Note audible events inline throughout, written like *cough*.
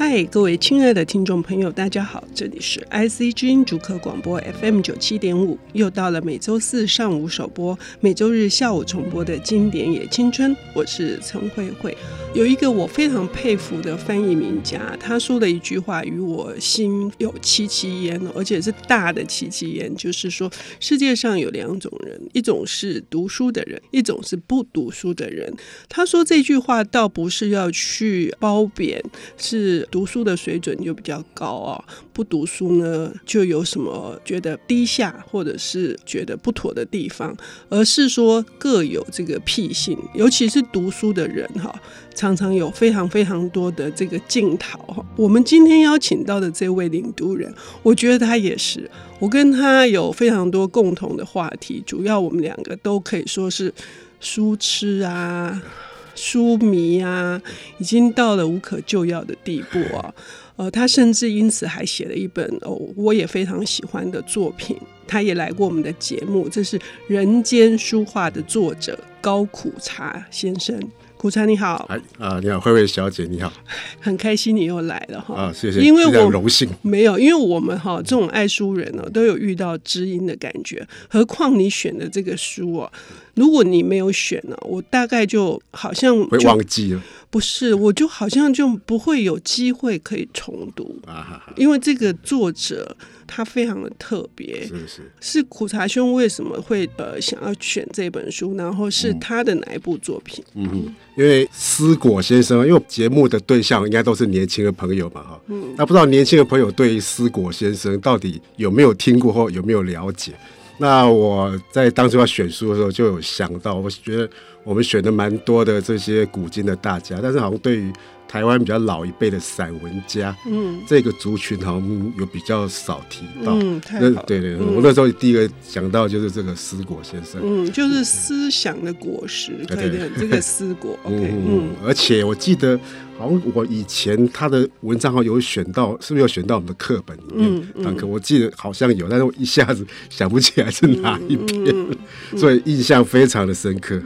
嗨，各位亲爱的听众朋友，大家好，这里是 IC 之音主客广播 FM 九七点五，又到了每周四上午首播、每周日下午重播的经典也青春，我是陈慧慧。有一个我非常佩服的翻译名家，他说的一句话与我心有戚戚焉，而且是大的戚戚焉，就是说世界上有两种人，一种是读书的人，一种是不读书的人。他说这句话倒不是要去褒贬，是。读书的水准就比较高啊，不读书呢就有什么觉得低下或者是觉得不妥的地方，而是说各有这个癖性，尤其是读书的人哈，常常有非常非常多的这个镜头。我们今天邀请到的这位领读人，我觉得他也是，我跟他有非常多共同的话题，主要我们两个都可以说是书痴啊。书迷啊，已经到了无可救药的地步啊！呃，他甚至因此还写了一本哦，我也非常喜欢的作品。他也来过我们的节目，这是《人间书画》的作者高苦茶先生。苦茶你好，哎啊，你好，慧慧小姐你好，很开心你又来了哈。啊，谢谢，因为我荣幸。没有，因为我们哈这种爱书人呢都有遇到知音的感觉，何况你选的这个书啊，如果你没有选呢，我大概就好像会忘记了，不是，我就好像就不会有机会可以重读啊，因为这个作者。他非常的特别，是是是苦茶兄为什么会呃想要选这本书？然后是他的哪一部作品？嗯哼，因为思果先生，因为节目的对象应该都是年轻的朋友嘛，哈，嗯，那不知道年轻的朋友对于思果先生到底有没有听过或有没有了解？那我在当初要选书的时候就有想到，我觉得我们选的蛮多的这些古今的大家，但是好像对于台湾比较老一辈的散文家，嗯，这个族群好像有比较少提到。嗯。对对，我那时候第一个想到就是这个思果先生。嗯，就是思想的果实，对对，这个 *laughs* 思果。嗯嗯。而且我记得，好像我以前他的文章好像有选到，是不是有选到我们的课本里面？嗯嗯。我记得好像有，但是我一下子想不起来是哪一篇，所以印象非常的深刻。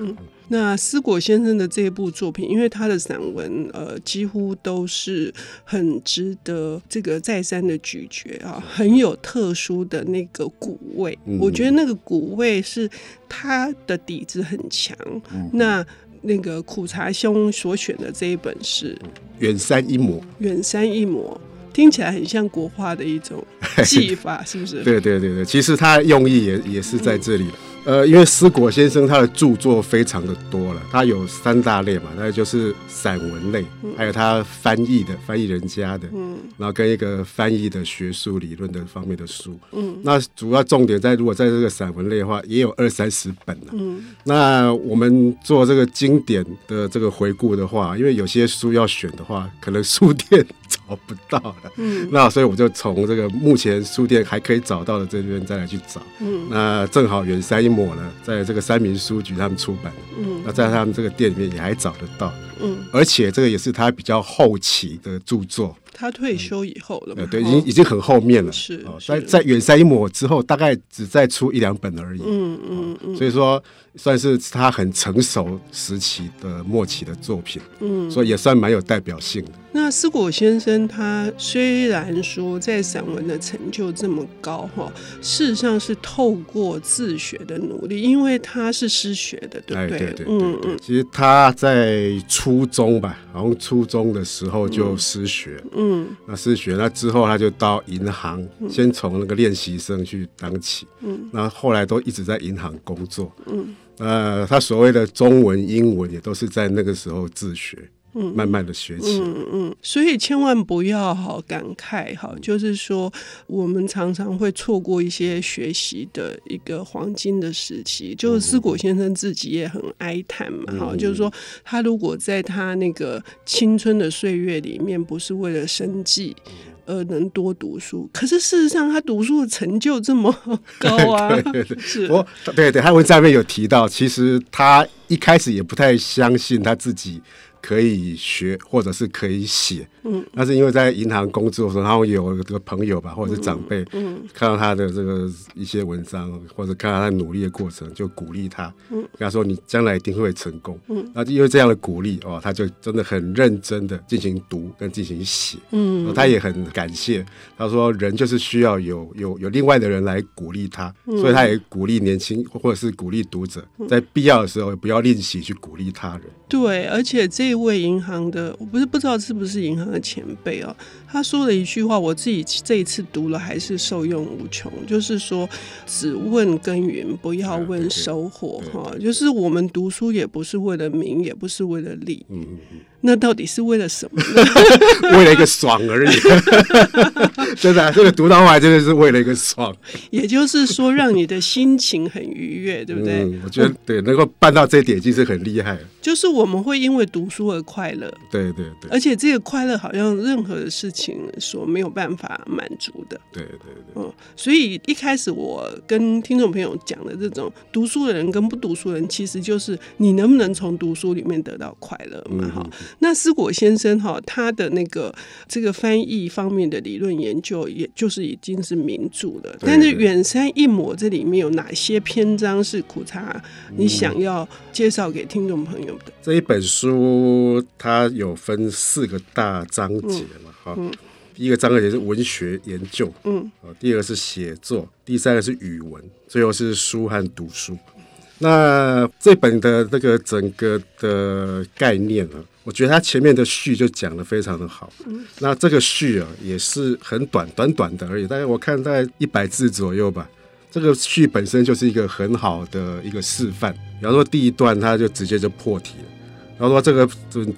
那思果先生的这一部作品，因为他的散文呃几乎都是很值得这个再三的咀嚼啊，很有特殊的那个古味。嗯、我觉得那个古味是他的底子很强。嗯、那那个苦茶兄所选的这一本是《远山一抹》，远山一抹听起来很像国画的一种技法，是不是？*laughs* 对对对对，其实他用意也也是在这里。嗯呃，因为思果先生他的著作非常的多了，他有三大类嘛，那就是散文类，还有他翻译的翻译人家的，嗯，然后跟一个翻译的学术理论的方面的书，嗯，那主要重点在如果在这个散文类的话，也有二三十本了，嗯，那我们做这个经典的这个回顾的话，因为有些书要选的话，可能书店找不到了，嗯，那所以我就从这个目前书店还可以找到的这边再来去找，嗯，那正好远山一抹呢，在这个三民书局他们出版的，嗯，那在他们这个店里面也还找得到，嗯，而且这个也是他比较后期的著作。他退休以后了嘛，嗯，对，已经已经很后面了，是，在在远山一抹之后，大概只再出一两本而已，嗯嗯嗯，所以说算是他很成熟时期的末期的作品，嗯，所以也算蛮有代表性的。那思果先生他虽然说在散文的成就这么高哈，事实上是透过自学的努力，因为他是失学的，对不对？对对对，嗯。嗯。其实他在初中吧，好像初中的时候就失学，嗯，那失学那之后他就到银行，先从那个练习生去当起，嗯，那后来都一直在银行工作，嗯，呃，他所谓的中文、英文也都是在那个时候自学。嗯，慢慢的学习，嗯嗯，所以千万不要好感慨哈，就是说我们常常会错过一些学习的一个黄金的时期。就是思果先生自己也很哀叹嘛，哈、嗯，就是说他如果在他那个青春的岁月里面，不是为了生计而能多读书，可是事实上他读书的成就这么高啊，对 *laughs* 对对，对 *laughs* 对，他文章里面有提到，其实他一开始也不太相信他自己。可以学，或者是可以写。嗯，那是因为在银行工作的时候，然后有这个朋友吧，或者是长辈，嗯，看到他的这个一些文章，或者看到他努力的过程，就鼓励他，嗯，跟他说你将来一定会成功。嗯，那因为这样的鼓励哦，他就真的很认真的进行读跟进行写。嗯，他也很感谢，他说人就是需要有有有另外的人来鼓励他，所以他也鼓励年轻或者是鼓励读者，在必要的时候不要吝惜去鼓励他人。对，而且这一位银行的，我不是不知道是不是银行的前辈哦，他说了一句话，我自己这一次读了还是受用无穷，就是说只问耕耘，不要问收获哈，就是我们读书也不是为了名，也不是为了利。嗯嗯嗯。那到底是为了什么呢？*laughs* 为了一个爽而已，*laughs* 真的，这个读到后来真的是为了一个爽。也就是说，让你的心情很愉悦，对不对？嗯，我觉得对，能够办到这一点已经是很厉害了。就是我们会因为读书而快乐，对对对，而且这个快乐好像任何的事情所没有办法满足的。对对对，嗯，所以一开始我跟听众朋友讲的这种读书的人跟不读书的人，其实就是你能不能从读书里面得到快乐嘛？哈。那思果先生哈，他的那个这个翻译方面的理论研究，也就是已经是名著了。但是《远山一抹》这里面有哪些篇章是苦茶你想要介绍给听众朋友的？嗯，这一本书它有分四个大章节嘛，哈、嗯。第一个章节是文学研究，嗯，第二个是写作，第三个是语文，最后是书和读书。那这本的那个整个的概念啊，我觉得它前面的序就讲得非常的好。那这个序啊也是很短，短短的而已，大概我看大概一百字左右吧。这个序本身就是一个很好的一个示范。比方说第一段，它就直接就破题了。然后说这个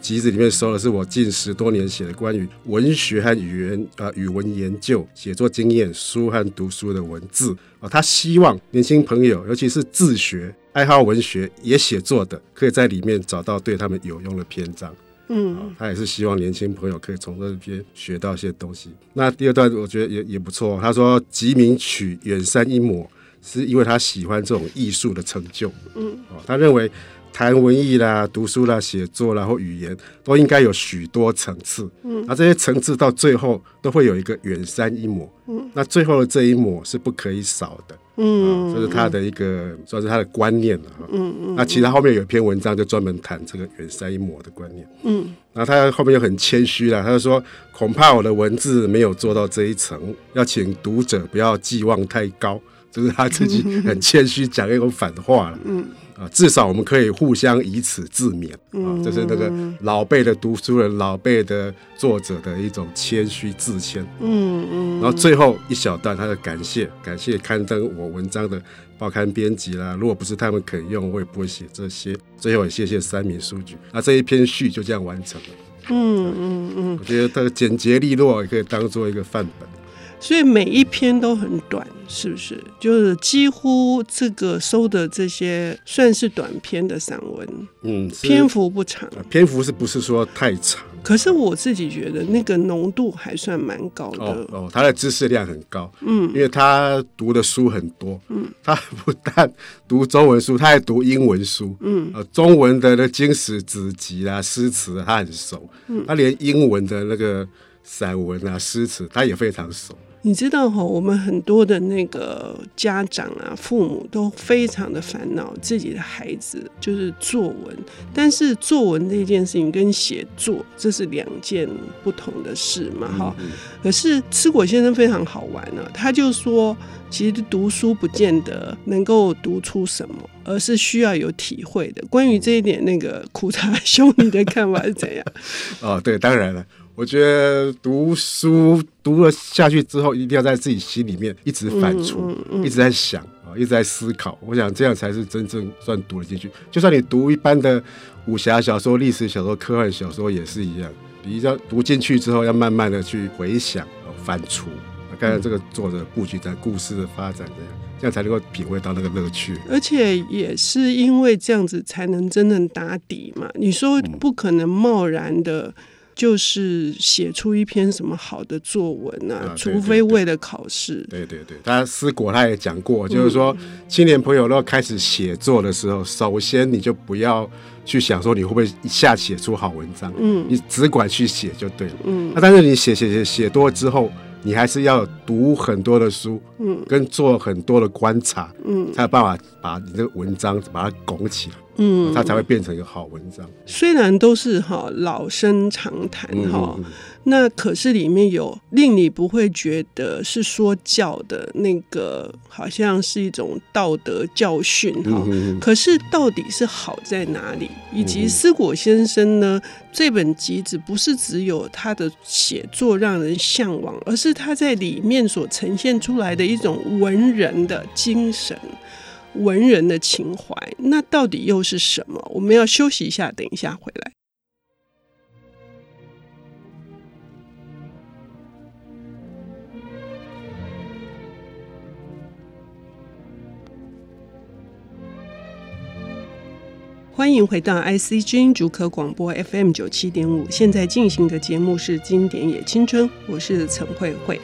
集子里面收的是我近十多年写的关于文学和语言啊、语文研究、写作经验、书和读书的文字他希望年轻朋友，尤其是自学、爱好文学也写作的，可以在里面找到对他们有用的篇章。嗯、呃，他也是希望年轻朋友可以从这边学到一些东西。那第二段我觉得也也不错。他说集名曲远山一抹，是因为他喜欢这种艺术的成就。嗯，哦、呃，他认为。谈文艺啦、读书啦、写作啦或语言，都应该有许多层次。嗯，那这些层次到最后都会有一个远山一抹。嗯，那最后的这一抹是不可以少的。嗯，这是他的一个算是他的观念了。嗯嗯。那其实后面有一篇文章就专门谈这个远山一抹的观念。嗯，然后他后面又很谦虚了，他就说恐怕我的文字没有做到这一层，要请读者不要寄望太高。就是他自己 *laughs* 很谦虚讲一种反话了。嗯。啊，至少我们可以互相以此自勉啊，这是那个老辈的读书人、老辈的作者的一种谦虚自谦。嗯嗯。然后最后一小段，他的感谢，感谢刊登我文章的报刊编辑啦，如果不是他们肯用，我也不会写这些。最后也谢谢三民书局。那这一篇序就这样完成了。嗯嗯嗯。我觉得它简洁利落，也可以当做一个范本。所以每一篇都很短，是不是？就是几乎这个收的这些算是短篇的散文，嗯，篇幅不长，篇幅是不是说太长？可是我自己觉得那个浓度还算蛮高的。哦，哦，他的知识量很高，嗯，因为他读的书很多，嗯，他不但读中文书，他还读英文书，嗯，呃，中文的那经史子集啊、诗词他很熟，嗯，他连英文的那个散文啊、诗词他也非常熟。你知道哈，我们很多的那个家长啊、父母都非常的烦恼自己的孩子就是作文，但是作文这件事情跟写作这是两件不同的事嘛，哈。可是吃果先生非常好玩呢，他就说，其实读书不见得能够读出什么，而是需要有体会的。关于这一点，那个苦茶兄，你的看法是怎样？*laughs* 哦，对，当然了。我觉得读书读了下去之后，一定要在自己心里面一直反刍，嗯嗯嗯、一直在想啊，一直在思考。我想这样才是真正算读了进去。就算你读一般的武侠小说、历史小说、科幻小说也是一样，你要读进去之后，要慢慢的去回想、反刍，看看这个作者布局在故事的发展这样，这样才能够品味到那个乐趣。而且也是因为这样子，才能真正打底嘛。你说不可能贸然的。就是写出一篇什么好的作文啊，啊除非为了考试。对对对，他思果他也讲过，就是说青年朋友都要开始写作的时候，首先你就不要去想说你会不会一下写出好文章，嗯，你只管去写就对了，嗯。那但是你写写写写多之后。你还是要读很多的书，嗯，跟做很多的观察，嗯，才有办法把你这个文章把它拱起来，嗯，它才会变成一个好文章。虽然都是哈老生常谈哈。嗯那可是里面有令你不会觉得是说教的那个，好像是一种道德教训哈。可是到底是好在哪里？以及思果先生呢？这本集子不是只有他的写作让人向往，而是他在里面所呈现出来的一种文人的精神、文人的情怀。那到底又是什么？我们要休息一下，等一下回来。欢迎回到 IC 之音竹科广播 FM 九七点五，现在进行的节目是《经典也青春》，我是陈慧慧。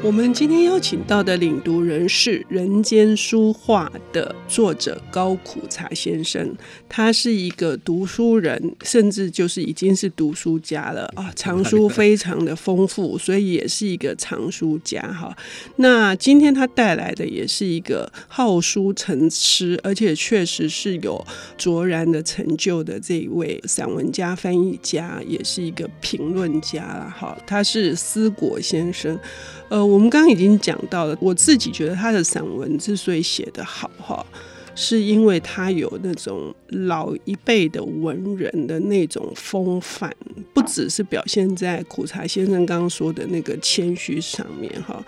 我们今天邀请到的领读人是《人间书画》的作者高苦茶先生，他是一个读书人，甚至就是已经是读书家了啊，藏书非常的丰富，所以也是一个藏书家哈。那今天他带来的也是一个好书成痴，而且确实是有卓然的成就的这一位散文家、翻译家，也是一个评论家了哈。他是思果先生。呃，我们刚刚已经讲到了，我自己觉得他的散文之所以写得好哈，是因为他有那种老一辈的文人的那种风范，不只是表现在苦茶先生刚刚说的那个谦虚上面哈。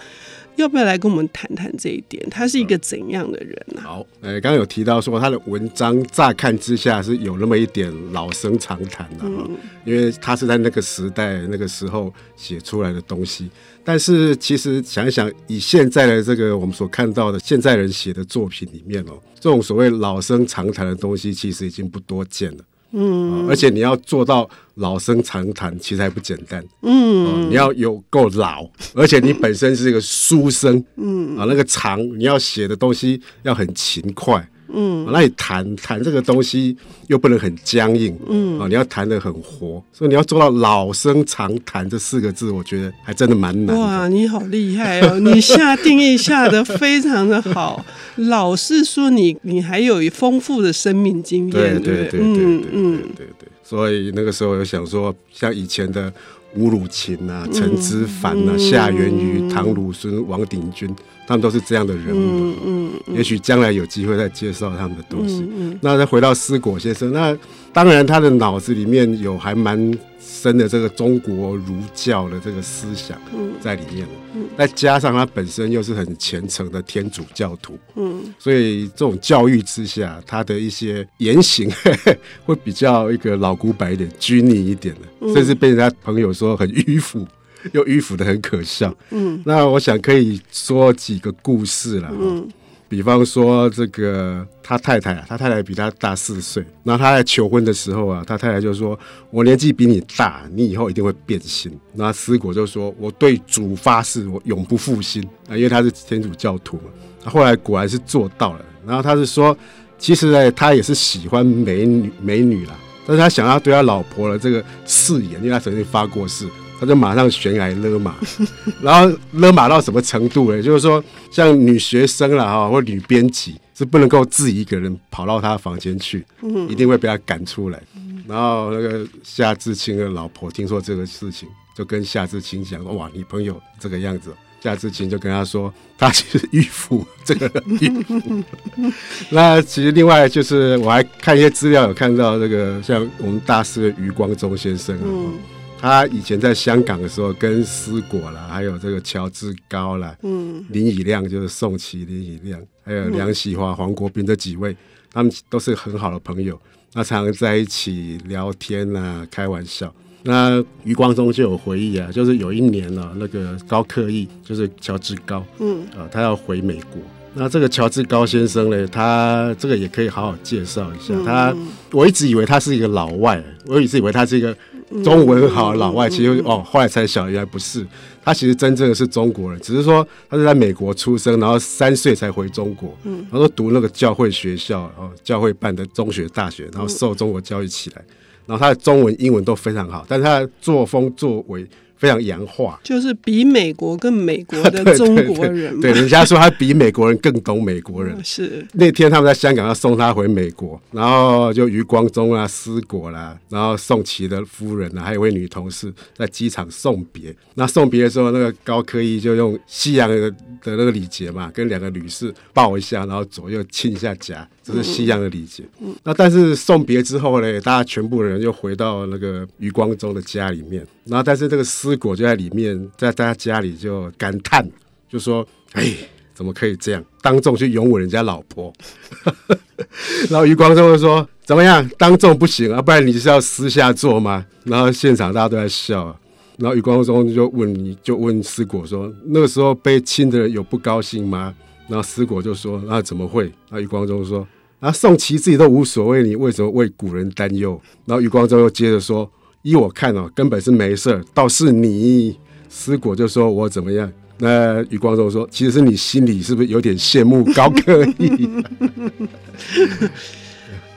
要不要来跟我们谈谈这一点？他是一个怎样的人呢、啊？好，呃，刚刚有提到说他的文章乍看之下是有那么一点老生常谈的哈，嗯、因为他是在那个时代那个时候写出来的东西。但是其实想一想，以现在的这个我们所看到的现在人写的作品里面哦，这种所谓老生常谈的东西，其实已经不多见了。嗯，而且你要做到老生常谈，其实还不简单。嗯，你要有够老，而且你本身是一个书生。嗯，啊，那个长，你要写的东西要很勤快。嗯，那你谈谈这个东西又不能很僵硬，嗯啊，你要谈得很活，所以你要做到老生常谈这四个字，我觉得还真的蛮难。哇，你好厉害哦！你下定义下的非常的好。*laughs* 老是说你，你还有丰富的生命经验，对对对对对嗯嗯对对。所以那个时候有想说，像以前的吴汝琴啊、陈之凡啊、夏元瑜、唐鲁孙、王鼎钧。他们都是这样的人物，嗯嗯嗯、也许将来有机会再介绍他们的东西。嗯嗯、那再回到思果先生，那当然他的脑子里面有还蛮深的这个中国儒教的这个思想在里面，嗯嗯、再加上他本身又是很虔诚的天主教徒，嗯、所以这种教育之下，他的一些言行 *laughs* 会比较一个老古板一点、拘泥一点的，嗯、甚至被人家朋友说很迂腐。又迂腐的很可笑，嗯，那我想可以说几个故事了，嗯，比方说这个他太太啊，他太太比他大四岁，那他在求婚的时候啊，他太太就说：“我年纪比你大，你以后一定会变心。”那思果就说：“我对主发誓，我永不负心啊，因为他是天主教徒嘛。”后来果然是做到了，然后他是说，其实呢，他也是喜欢美女美女啦，但是他想要对他老婆的这个誓言，因为他曾经发过誓。他就马上悬崖勒马，*laughs* 然后勒马到什么程度呢？就是说，像女学生啦哈，或女编辑是不能够自己一个人跑到他房间去，一定会被他赶出来。然后那个夏志清的老婆听说这个事情，就跟夏志清讲：“哇，你朋友这个样子。”夏志清就跟他说：“他其实迂腐，这个迂腐。*laughs* ”那其实另外就是我还看一些资料，有看到这个像我们大师的余光中先生啊。他以前在香港的时候，跟思果啦，还有这个乔治高啦，嗯，林以亮就是宋琦林以亮，还有梁启华、黄国斌这几位，他们都是很好的朋友，那常常在一起聊天啊，开玩笑。那余光中就有回忆啊，就是有一年呢、啊，那个高克义就是乔治高，嗯，啊，他要回美国。那这个乔治高先生呢，他这个也可以好好介绍一下。他我一直以为他是一个老外，我一直以为他是一个。中文很好的老外，其实哦，后来才晓得原来不是，他其实真正的是中国人，只是说他是在美国出生，然后三岁才回中国，然后读那个教会学校，然后，教会办的中学、大学，然后受中国教育起来，然后他的中文、英文都非常好，但是他的作风作为。非常洋化，就是比美国更美国的 *laughs* 中国人对对对。对，人家说他比美国人更懂美国人。*laughs* 是那天他们在香港要送他回美国，然后就余光中啊、思果啦，然后宋琦的夫人啊，还有一位女同事在机场送别。那送别的时候，那个高科一就用西洋的的那个礼节嘛，跟两个女士抱一下，然后左右亲一下颊。这是西洋的礼节，嗯，那但是送别之后呢，大家全部人又回到那个余光中的家里面，然后但是这个思果就在里面，在大家家里就感叹，就说：“哎，怎么可以这样，当众去拥吻人家老婆？” *laughs* 然后余光中就说：“怎么样，当众不行啊，不然你是要私下做吗？”然后现场大家都在笑，然后余光中就问你，就问思果说：“那个时候被亲的人有不高兴吗？”然后思果就说：“那怎么会？”那余光中说。啊宋琦自己都无所谓，你为什么为古人担忧？然后余光中又接着说：“依我看哦，根本是没事儿，倒是你。”思果就说：“我怎么样？”那余光中说：“其实是你心里是不是有点羡慕高科一？” *laughs*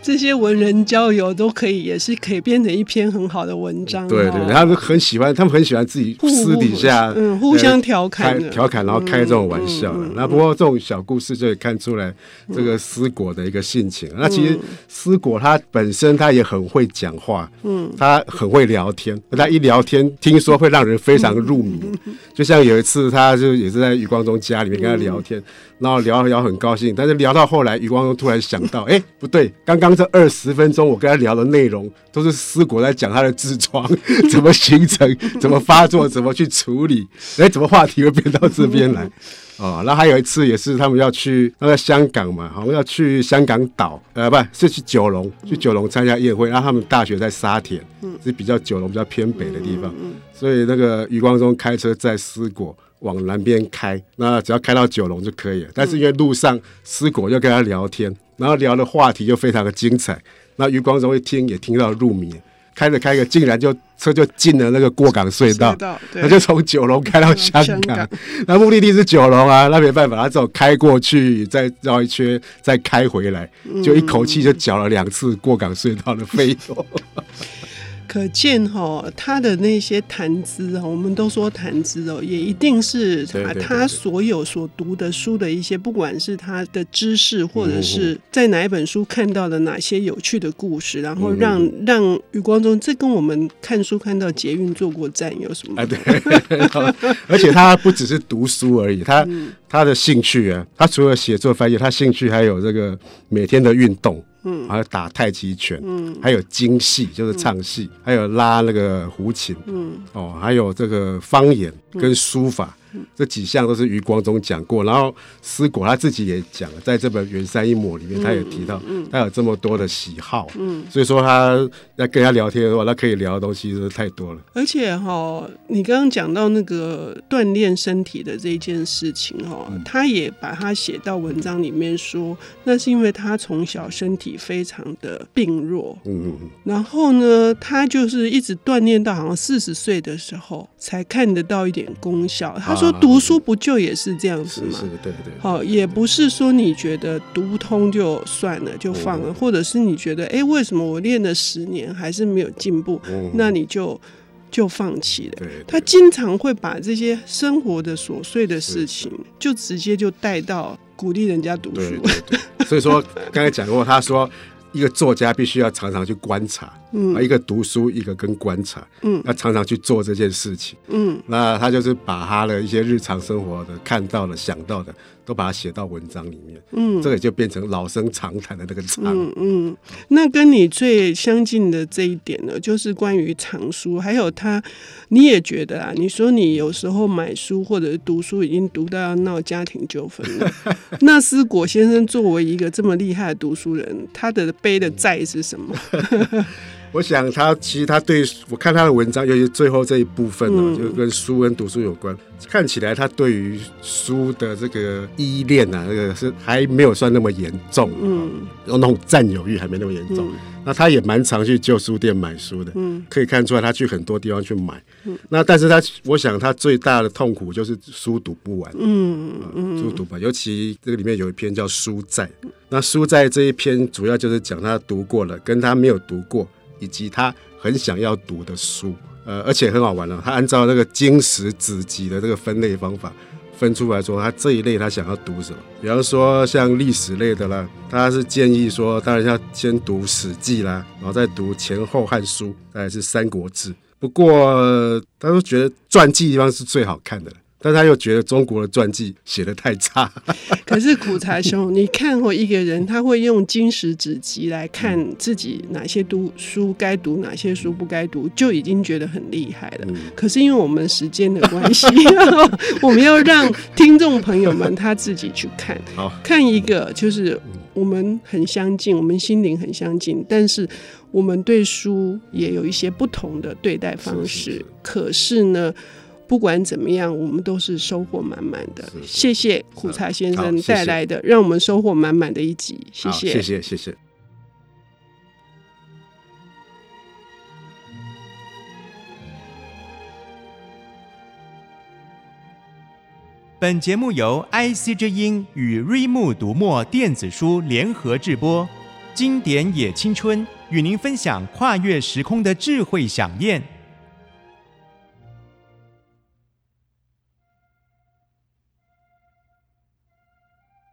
这些文人交友都可以，也是可以变成一篇很好的文章。对对，他们很喜欢，他们很喜欢自己私底下嗯互相调侃调侃，然后开这种玩笑。那不过这种小故事就可以看出来这个思果的一个性情。那其实思果他本身他也很会讲话，嗯，他很会聊天。他一聊天，听说会让人非常入迷。就像有一次，他就也是在余光中家里面跟他聊天。然后聊聊很高兴，但是聊到后来，余光中突然想到，*laughs* 哎，不对，刚刚这二十分钟我跟他聊的内容都是思果在讲他的痔疮 *laughs* 怎么形成、*laughs* 怎么发作、怎么去处理，哎，怎么话题会变到这边来？哦，那还有一次也是他们要去那个香港嘛，好像要去香港岛，呃，不是去九龙，去九龙参加宴会，然后他们大学在沙田，是比较九龙比较偏北的地方，所以那个余光中开车载思果。往南边开，那只要开到九龙就可以了。但是因为路上思果又跟他聊天，然后聊的话题又非常的精彩，那余光中一听也听到入迷，开着开着竟然就车就进了那个过港隧道，他就从九龙开到香港，那目的地是九龙啊，那没办法，他只好开过去，再绕一圈，再开回来，就一口气就缴了两次过港隧道的费用。*laughs* 可见哈，他的那些谈资哈，我们都说谈资哦，也一定是他他所有所读的书的一些，不管是他的知识，或者是在哪一本书看到的哪些有趣的故事，然后让让余光中，这跟我们看书看到捷运坐过站有什么？*laughs* 啊，对，而且他不只是读书而已，他他的兴趣啊，他除了写作翻译，他兴趣还有这个每天的运动。嗯，还有打太极拳，嗯，还有京戏，就是唱戏，嗯，还有拉那个胡琴，嗯，哦，还有这个方言跟书法。这几项都是余光中讲过，然后思果他自己也讲了，在这本《缘三一抹》里面，他也提到，他有这么多的喜好，嗯，所以说他要跟他聊天的话，他可以聊的东西是太多了。而且哈，你刚刚讲到那个锻炼身体的这一件事情哈，他也把他写到文章里面说，那是因为他从小身体非常的病弱，嗯嗯嗯，然后呢，他就是一直锻炼到好像四十岁的时候才看得到一点功效，他说。说读书不就也是这样子吗？是，是，对对。好，也不是说你觉得读不通就算了就放了，或者是你觉得哎，为什么我练了十年还是没有进步？那你就就放弃了。他经常会把这些生活的琐碎的事情，就直接就带到鼓励人家读书。对对对。所以说，*laughs* 刚才讲过，他说一个作家必须要常常去观察。嗯，一个读书，一个跟观察，嗯，他常常去做这件事情，嗯，那他就是把他的一些日常生活的看到的、想到的，都把它写到文章里面，嗯，这个就变成老生常谈的那个常，嗯。嗯。那跟你最相近的这一点呢，就是关于藏书，还有他，你也觉得啊？你说你有时候买书或者是读书已经读到要闹家庭纠纷了，*laughs* 那思果先生作为一个这么厉害的读书人，他的背的债是什么？*laughs* 我想他其实他对我看他的文章，尤其最后这一部分呢，嗯、就跟书跟读书有关。看起来他对于书的这个依恋啊，那个是还没有算那么严重，嗯，有那种占有欲还没那么严重。嗯、那他也蛮常去旧书店买书的，嗯，可以看出来他去很多地方去买。嗯、那但是他，我想他最大的痛苦就是书读不完，嗯嗯，书读不完。尤其这个里面有一篇叫《书债》，那《书债》这一篇主要就是讲他读过了，跟他没有读过，以及他很想要读的书。呃，而且很好玩了，他按照那个经史子集的这个分类方法分出来说，他这一类他想要读什么？比方说像历史类的啦，他是建议说，当然要先读《史记》啦，然后再读前后汉书，再来是《三国志》。不过他都觉得传记地方是最好看的。但他又觉得中国的传记写的太差。*laughs* 可是苦茶兄，你看过一个人，他会用金石子集来看自己哪些读书该读，哪些书不该读，就已经觉得很厉害了。嗯、可是因为我们时间的关系，*laughs* 我们要让听众朋友们他自己去看，好看一个就是我们很相近，我们心灵很相近，但是我们对书也有一些不同的对待方式。是是是，可是呢，不管怎么样，我们都是收获满满的。谢谢苦茶先生带来的，让我们收获满满的一集。谢谢，谢谢，谢谢。本节目由 IC 之音与瑞木读墨电子书联合制播，经典也青春与您分享跨越时空的智慧饗宴。